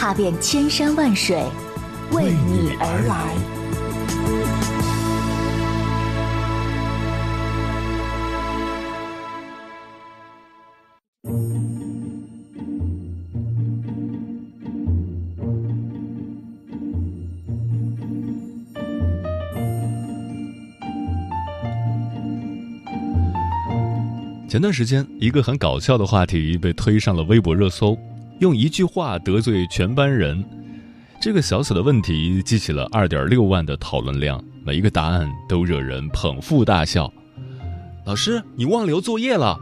踏遍千山万水，为你而来。前段时间，一个很搞笑的话题被推上了微博热搜。用一句话得罪全班人，这个小小的问题激起了二点六万的讨论量，每一个答案都惹人捧腹大笑。老师，你忘留作业了。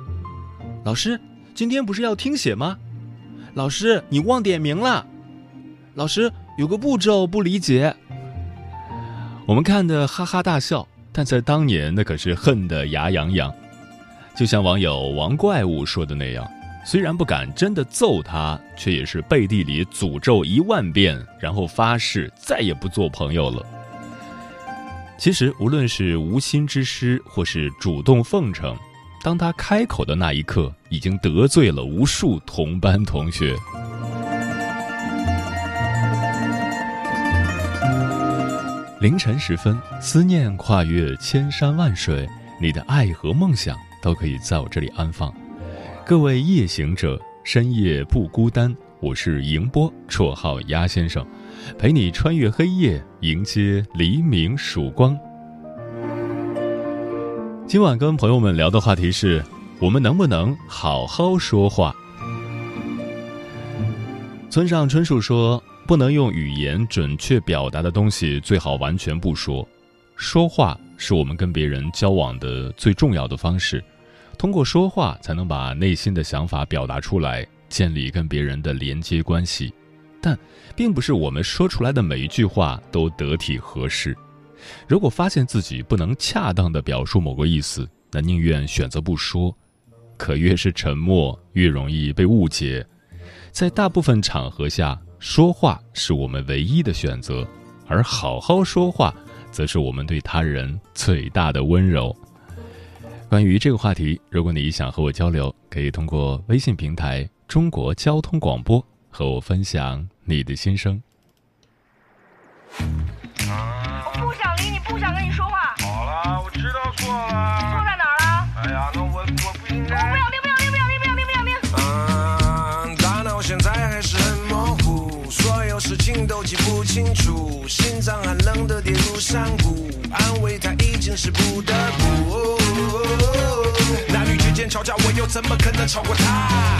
老师，今天不是要听写吗？老师，你忘点名了。老师，有个步骤不理解。我们看的哈哈大笑，但在当年那可是恨得牙痒痒。就像网友王怪物说的那样。虽然不敢真的揍他，却也是背地里诅咒一万遍，然后发誓再也不做朋友了。其实，无论是无心之失，或是主动奉承，当他开口的那一刻，已经得罪了无数同班同学。凌晨时分，思念跨越千山万水，你的爱和梦想都可以在我这里安放。各位夜行者，深夜不孤单。我是迎波，绰号鸭先生，陪你穿越黑夜，迎接黎明曙光。今晚跟朋友们聊的话题是：我们能不能好好说话？村上春树说：“不能用语言准确表达的东西，最好完全不说。说话是我们跟别人交往的最重要的方式。”通过说话才能把内心的想法表达出来，建立跟别人的连接关系。但并不是我们说出来的每一句话都得体合适。如果发现自己不能恰当的表述某个意思，那宁愿选择不说。可越是沉默，越容易被误解。在大部分场合下，说话是我们唯一的选择，而好好说话，则是我们对他人最大的温柔。关于这个话题，如果你想和我交流，可以通过微信平台“中国交通广播”和我分享你的心声。我不想理你，不想跟你说话。好了，我知道错了。错在清楚，心脏寒冷的跌入山谷，安慰他已经是不得不。男女之间吵架，我又怎么可能吵过他？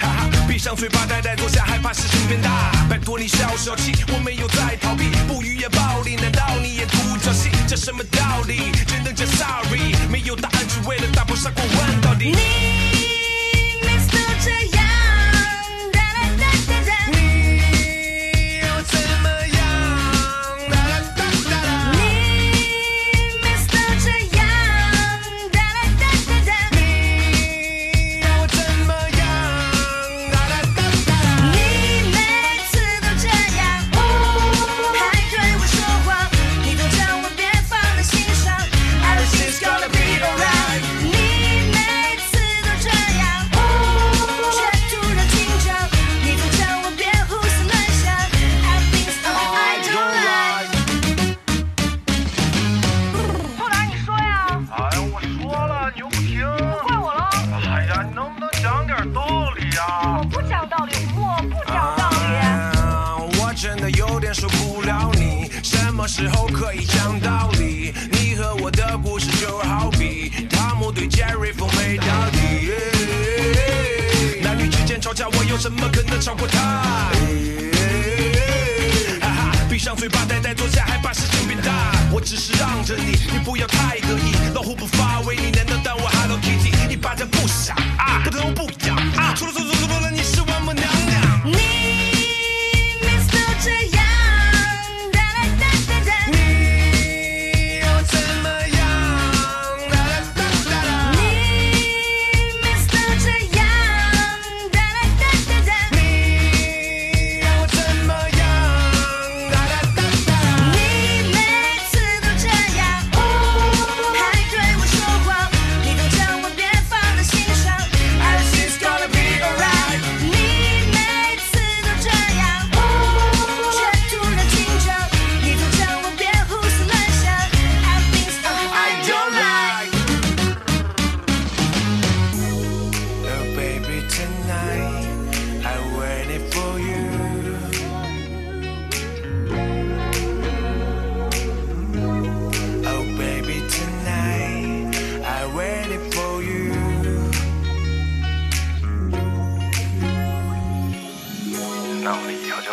哈哈，闭上嘴巴，呆呆坐下，害怕事情变大。拜托你消消气，我没有在逃避，不语言暴力，难道你也独角戏？这什么道理？只能讲 sorry，没有答案，只为了打破砂锅问到底。你每次都这样。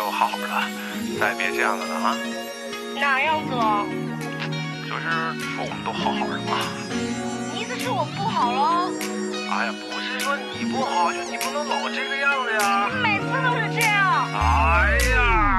我们以后就好好的，再也别这样子了啊！哪样子了？就是说我们都好好的嘛。你意思是我们不好喽？哎呀，不是说你不好，就你不能老这个样子呀！每次都是这样。哎呀！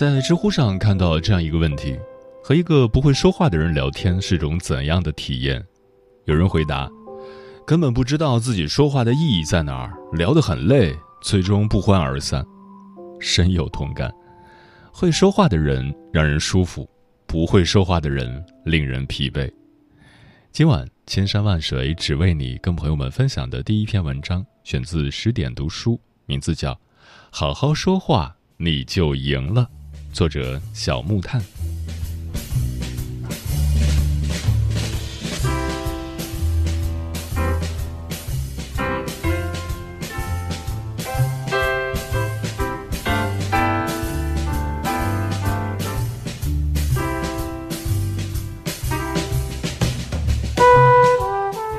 在知乎上看到这样一个问题：和一个不会说话的人聊天是种怎样的体验？有人回答：根本不知道自己说话的意义在哪儿，聊得很累，最终不欢而散。深有同感。会说话的人让人舒服，不会说话的人令人疲惫。今晚千山万水只为你，跟朋友们分享的第一篇文章选自十点读书，名字叫《好好说话你就赢了》，作者小木炭。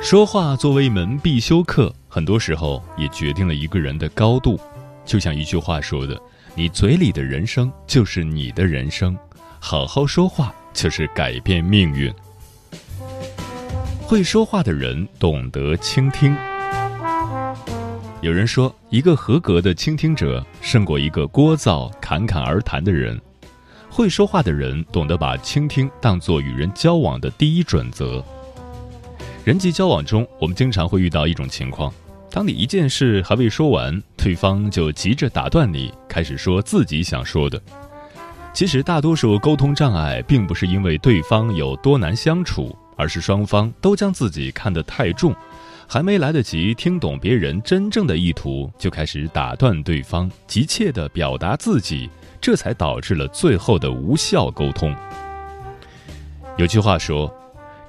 说话作为一门必修课，很多时候也决定了一个人的高度。就像一句话说的：“你嘴里的人生就是你的人生，好好说话就是改变命运。”会说话的人懂得倾听。有人说，一个合格的倾听者胜过一个聒噪、侃侃而谈的人。会说话的人懂得把倾听当作与人交往的第一准则。人际交往中，我们经常会遇到一种情况：当你一件事还未说完，对方就急着打断你，开始说自己想说的。其实，大多数沟通障碍并不是因为对方有多难相处，而是双方都将自己看得太重，还没来得及听懂别人真正的意图，就开始打断对方，急切地表达自己，这才导致了最后的无效沟通。有句话说。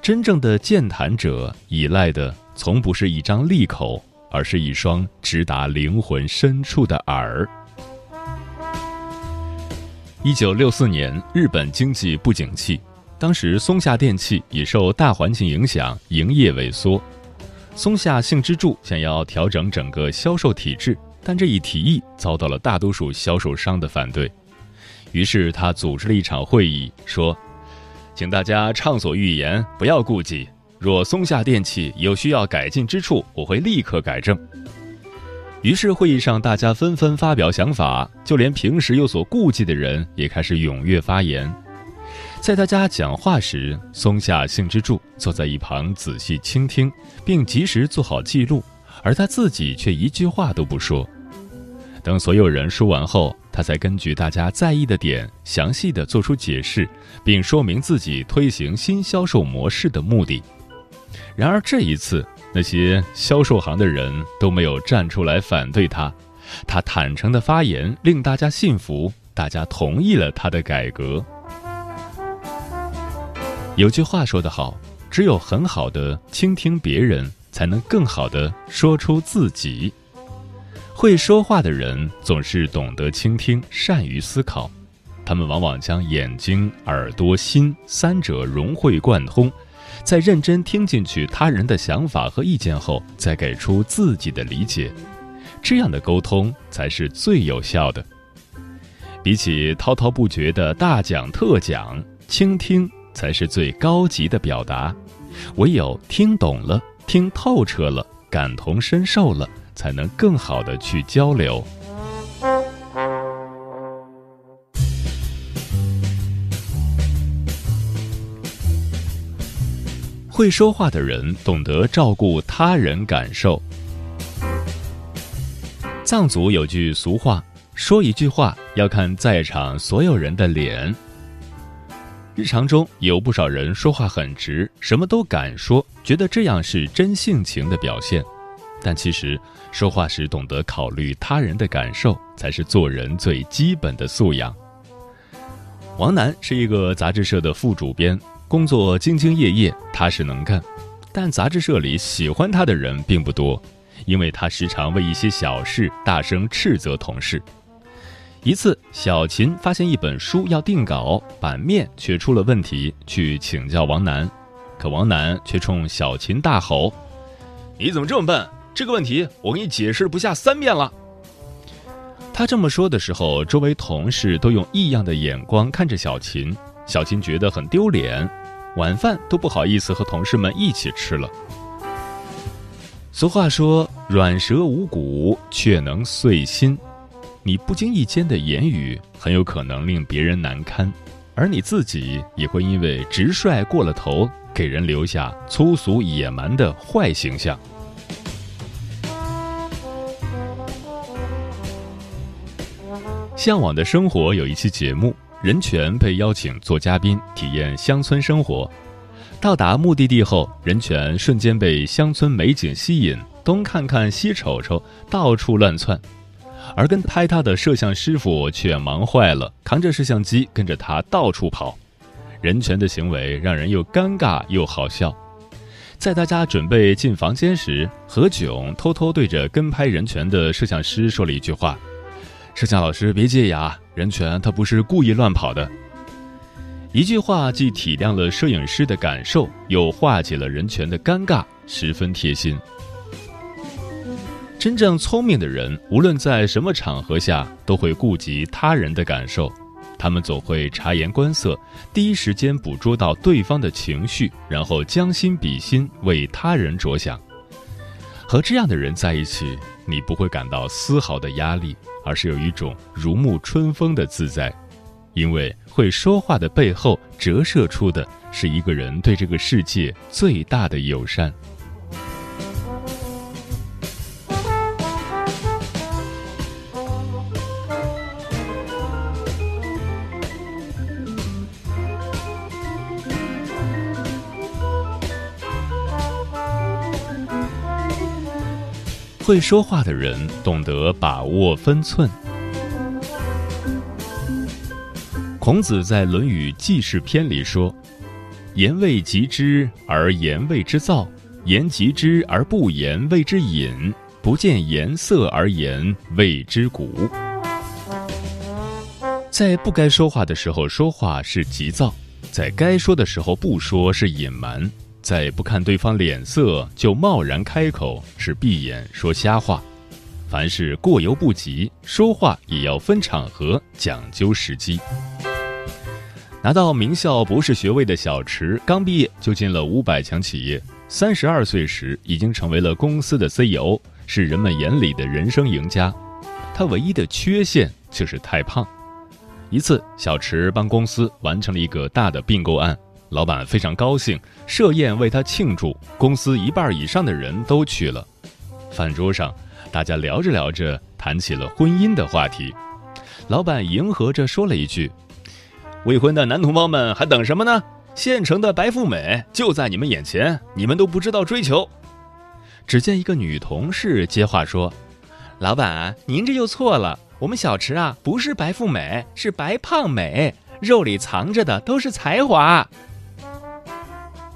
真正的健谈者依赖的从不是一张利口，而是一双直达灵魂深处的耳。一九六四年，日本经济不景气，当时松下电器已受大环境影响，营业萎缩。松下幸之助想要调整整个销售体制，但这一提议遭到了大多数销售商的反对。于是他组织了一场会议，说。请大家畅所欲言，不要顾忌。若松下电器有需要改进之处，我会立刻改正。于是会议上，大家纷纷发表想法，就连平时有所顾忌的人也开始踊跃发言。在大家讲话时，松下幸之助坐在一旁仔细倾听，并及时做好记录，而他自己却一句话都不说。等所有人说完后，他才根据大家在意的点，详细的做出解释，并说明自己推行新销售模式的目的。然而这一次，那些销售行的人都没有站出来反对他，他坦诚的发言令大家信服，大家同意了他的改革。有句话说得好，只有很好的倾听别人，才能更好的说出自己。会说话的人总是懂得倾听，善于思考，他们往往将眼睛、耳朵、心三者融会贯通。在认真听进去他人的想法和意见后，再给出自己的理解，这样的沟通才是最有效的。比起滔滔不绝的大讲特讲，倾听才是最高级的表达。唯有听懂了、听透彻了、感同身受了，才能更好的去交流。会说话的人懂得照顾他人感受。藏族有句俗话，说一句话要看在场所有人的脸。日常中有不少人说话很直，什么都敢说，觉得这样是真性情的表现。但其实，说话时懂得考虑他人的感受，才是做人最基本的素养。王楠是一个杂志社的副主编。工作兢兢业业，踏实能干，但杂志社里喜欢他的人并不多，因为他时常为一些小事大声斥责同事。一次，小秦发现一本书要定稿，版面却出了问题，去请教王楠，可王楠却冲小秦大吼：“你怎么这么笨？这个问题我给你解释不下三遍了。”他这么说的时候，周围同事都用异样的眼光看着小秦，小金觉得很丢脸。晚饭都不好意思和同事们一起吃了。俗话说：“软舌无骨，却能碎心。”你不经意间的言语，很有可能令别人难堪，而你自己也会因为直率过了头，给人留下粗俗野蛮的坏形象。向往的生活有一期节目。任泉被邀请做嘉宾，体验乡村生活。到达目的地后，任泉瞬间被乡村美景吸引，东看看西瞅瞅，到处乱窜。而跟拍他的摄像师傅却忙坏了，扛着摄像机跟着他到处跑。任泉的行为让人又尴尬又好笑。在大家准备进房间时，何炅偷偷对着跟拍任泉的摄像师说了一句话：“摄像老师别介意啊。”人权他不是故意乱跑的，一句话既体谅了摄影师的感受，又化解了人权的尴尬，十分贴心。真正聪明的人，无论在什么场合下，都会顾及他人的感受，他们总会察言观色，第一时间捕捉到对方的情绪，然后将心比心，为他人着想。和这样的人在一起，你不会感到丝毫的压力。而是有一种如沐春风的自在，因为会说话的背后折射出的是一个人对这个世界最大的友善。会说话的人懂得把握分寸。孔子在《论语记事篇》里说：“言未及之而言谓之躁，言及之而不言谓之隐，不见颜色而言谓之古。”在不该说话的时候说话是急躁，在该说的时候不说是隐瞒。在不看对方脸色就贸然开口，是闭眼说瞎话。凡事过犹不及，说话也要分场合，讲究时机。拿到名校博士学位的小池，刚毕业就进了五百强企业，三十二岁时已经成为了公司的 CEO，是人们眼里的人生赢家。他唯一的缺陷就是太胖。一次，小池帮公司完成了一个大的并购案。老板非常高兴，设宴为他庆祝。公司一半以上的人都去了。饭桌上，大家聊着聊着，谈起了婚姻的话题。老板迎合着说了一句：“未婚的男同胞们还等什么呢？现成的白富美就在你们眼前，你们都不知道追求。”只见一个女同事接话说：“老板，您这又错了，我们小池啊不是白富美，是白胖美，肉里藏着的都是才华。”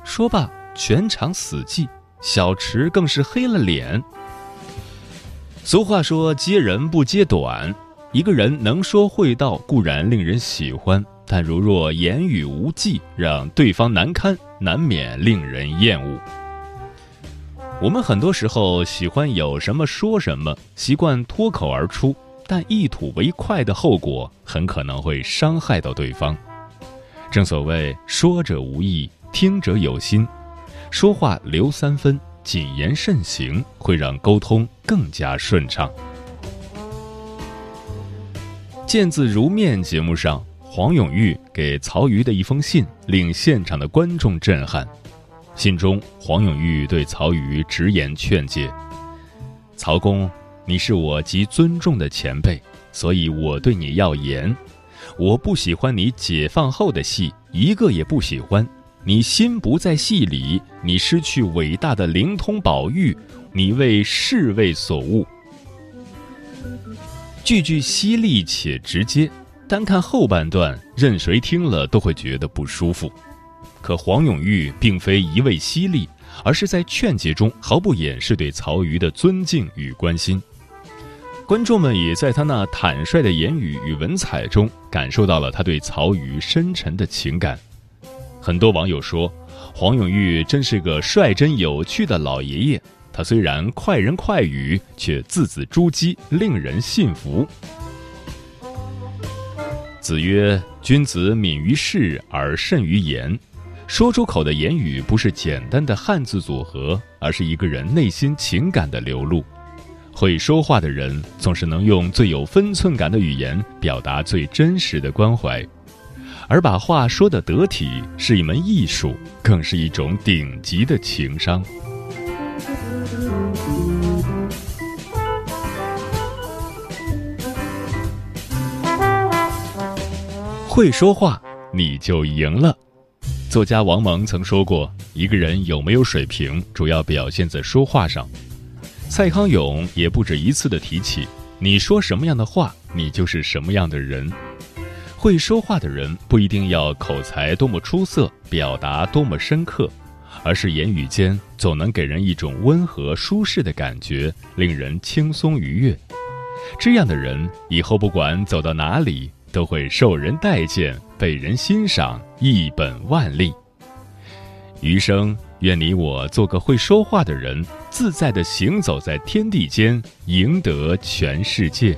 说罢，全场死寂，小池更是黑了脸。俗话说：“揭人不揭短。”一个人能说会道固然令人喜欢，但如若言语无忌，让对方难堪，难免令人厌恶。我们很多时候喜欢有什么说什么，习惯脱口而出，但一吐为快的后果很可能会伤害到对方。正所谓“说者无意，听者有心”，说话留三分，谨言慎行，会让沟通更加顺畅。见字如面节目上，黄永玉给曹禺的一封信令现场的观众震撼。信中，黄永玉对曹禺直言劝诫：“曹公，你是我极尊重的前辈，所以我对你要严。我不喜欢你解放后的戏，一个也不喜欢。你心不在戏里，你失去伟大的灵通宝玉，你为世味所误。”句句犀利且直接，单看后半段，任谁听了都会觉得不舒服。可黄永玉并非一味犀利，而是在劝解中毫不掩饰对曹禺的尊敬与关心。观众们也在他那坦率的言语与文采中，感受到了他对曹禺深沉的情感。很多网友说，黄永玉真是个率真有趣的老爷爷。他虽然快人快语，却字字珠玑，令人信服。子曰：“君子敏于事而慎于言。”说出口的言语不是简单的汉字组合，而是一个人内心情感的流露。会说话的人总是能用最有分寸感的语言表达最真实的关怀，而把话说得得体是一门艺术，更是一种顶级的情商。会说话，你就赢了。作家王蒙曾说过：“一个人有没有水平，主要表现在说话上。”蔡康永也不止一次的提起：“你说什么样的话，你就是什么样的人。”会说话的人不一定要口才多么出色，表达多么深刻，而是言语间总能给人一种温和舒适的感觉，令人轻松愉悦。这样的人以后不管走到哪里，都会受人待见，被人欣赏，一本万利。余生，愿你我做个会说话的人，自在地行走在天地间，赢得全世界。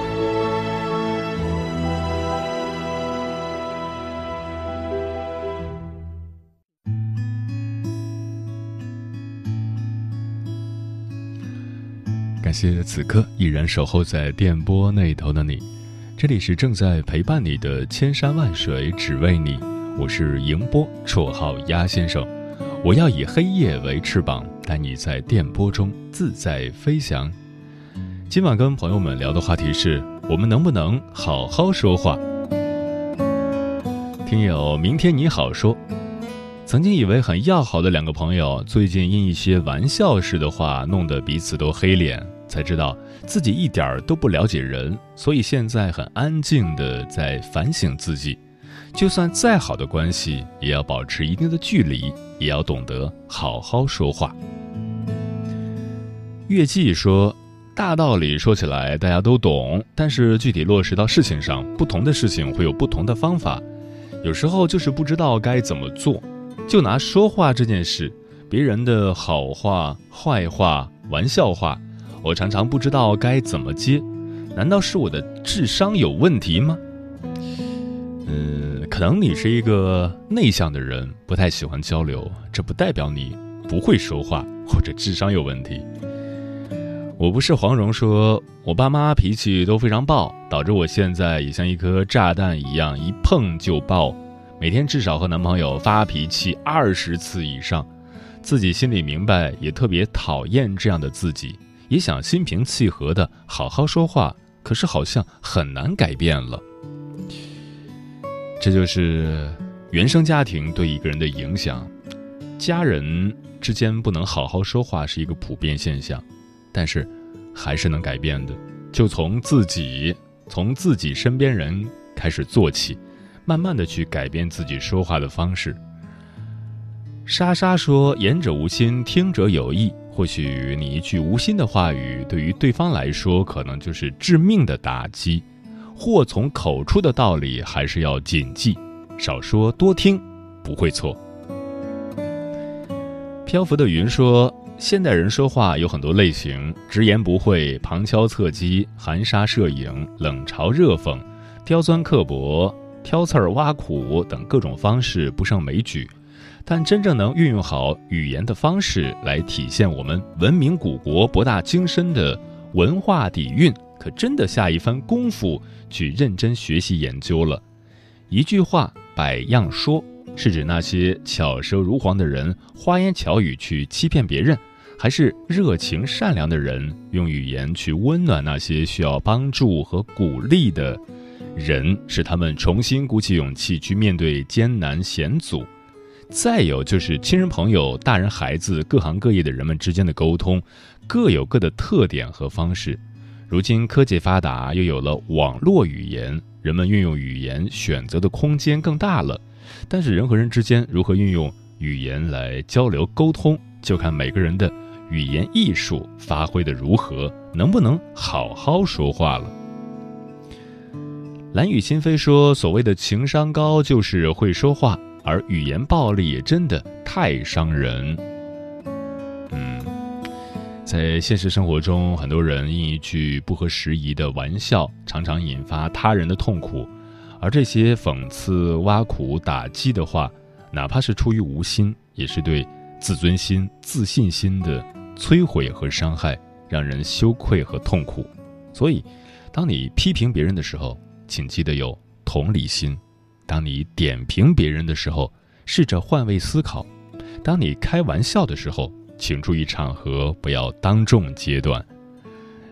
感谢此刻依然守候在电波那头的你，这里是正在陪伴你的千山万水只为你，我是迎波，绰号鸭先生。我要以黑夜为翅膀，带你在电波中自在飞翔。今晚跟朋友们聊的话题是我们能不能好好说话？听友明天你好说，曾经以为很要好的两个朋友，最近因一些玩笑式的话，弄得彼此都黑脸。才知道自己一点儿都不了解人，所以现在很安静的在反省自己。就算再好的关系，也要保持一定的距离，也要懂得好好说话。月季说：“大道理说起来大家都懂，但是具体落实到事情上，不同的事情会有不同的方法。有时候就是不知道该怎么做。就拿说话这件事，别人的好话、坏话、玩笑话。”我常常不知道该怎么接，难道是我的智商有问题吗？嗯，可能你是一个内向的人，不太喜欢交流，这不代表你不会说话或者智商有问题。我不是黄蓉说，我爸妈脾气都非常暴，导致我现在也像一颗炸弹一样，一碰就爆，每天至少和男朋友发脾气二十次以上。自己心里明白，也特别讨厌这样的自己，也想心平气和的好好说话，可是好像很难改变了。这就是原生家庭对一个人的影响，家人之间不能好好说话是一个普遍现象，但是还是能改变的，就从自己从自己身边人开始做起，慢慢的去改变自己说话的方式。莎莎说：“言者无心，听者有意。或许你一句无心的话语，对于对方来说，可能就是致命的打击。祸从口出的道理还是要谨记，少说多听，不会错。”漂浮的云说：“现代人说话有很多类型，直言不讳、旁敲侧击、含沙射影、冷嘲热讽、刁钻刻薄、挑刺儿挖苦等各种方式不胜枚举。”但真正能运用好语言的方式来体现我们文明古国博大精深的文化底蕴，可真的下一番功夫去认真学习研究了。一句话百样说，是指那些巧舌如簧的人花言巧语去欺骗别人，还是热情善良的人用语言去温暖那些需要帮助和鼓励的人，使他们重新鼓起勇气去面对艰难险阻？再有就是亲人朋友、大人孩子、各行各业的人们之间的沟通，各有各的特点和方式。如今科技发达，又有了网络语言，人们运用语言选择的空间更大了。但是人和人之间如何运用语言来交流沟通，就看每个人的语言艺术发挥的如何，能不能好好说话了。蓝雨心飞说：“所谓的情商高，就是会说话。”而语言暴力也真的太伤人。嗯，在现实生活中，很多人因一句不合时宜的玩笑，常常引发他人的痛苦。而这些讽刺、挖苦、打击的话，哪怕是出于无心，也是对自尊心、自信心的摧毁和伤害，让人羞愧和痛苦。所以，当你批评别人的时候，请记得有同理心。当你点评别人的时候，试着换位思考；当你开玩笑的时候，请注意场合，不要当众揭短。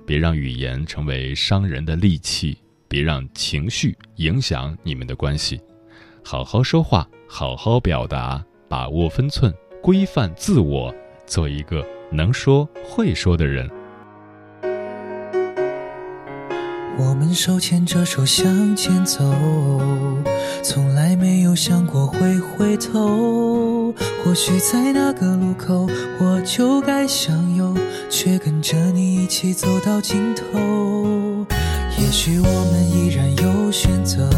别让语言成为伤人的利器，别让情绪影响你们的关系。好好说话，好好表达，把握分寸，规范自我，做一个能说会说的人。我们手牵着手向前走，从来没有想过会回头。或许在那个路口，我就该向右，却跟着你一起走到尽头。也许我们依然有选择，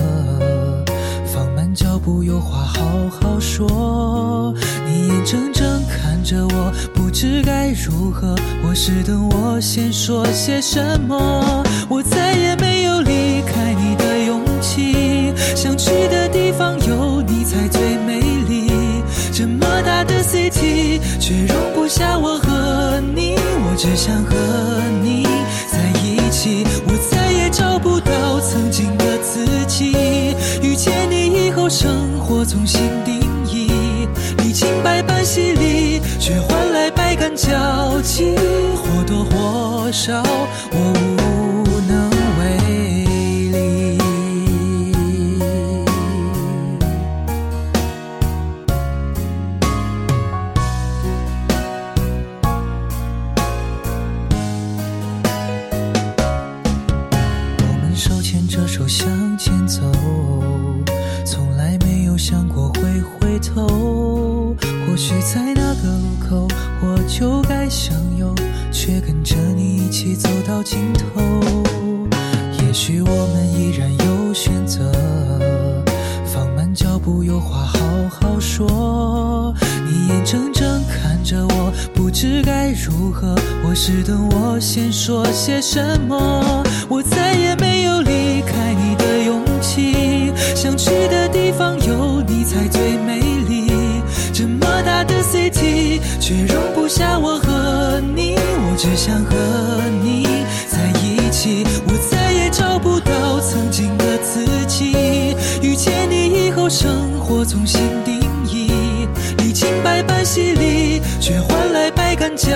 不，有话好好说。你眼睁睁看着我，不知该如何。我是等我先说些什么，我再也没有离开你的勇气。想去的地方有你才最美丽。这么大的 city，却容不下我和你。我只想和你在一起，交集。或多或少，许我们依然有选择，放慢脚步，有话好好说。你眼睁睁看着我，不知该如何。我是等我先说些什么，我再也没有离开你的勇气。想去的地方有你才最美丽。这么大的 city，却容不下我和你，我只想和你曾经的自己，遇见你以后，生活重新定义。历经百般洗礼，却换来百感交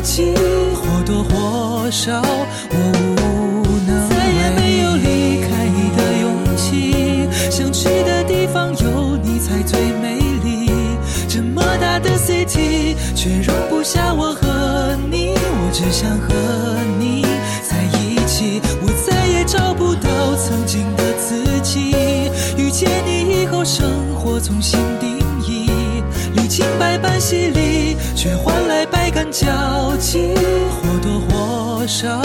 集，或多或少我无能。再也没有离开你的勇气，想去的地方有你才最美丽。这么大的 city，却容不下我和你，我只想和你在一起。重新定义。历经百般洗礼，却换来百感交集，或多或少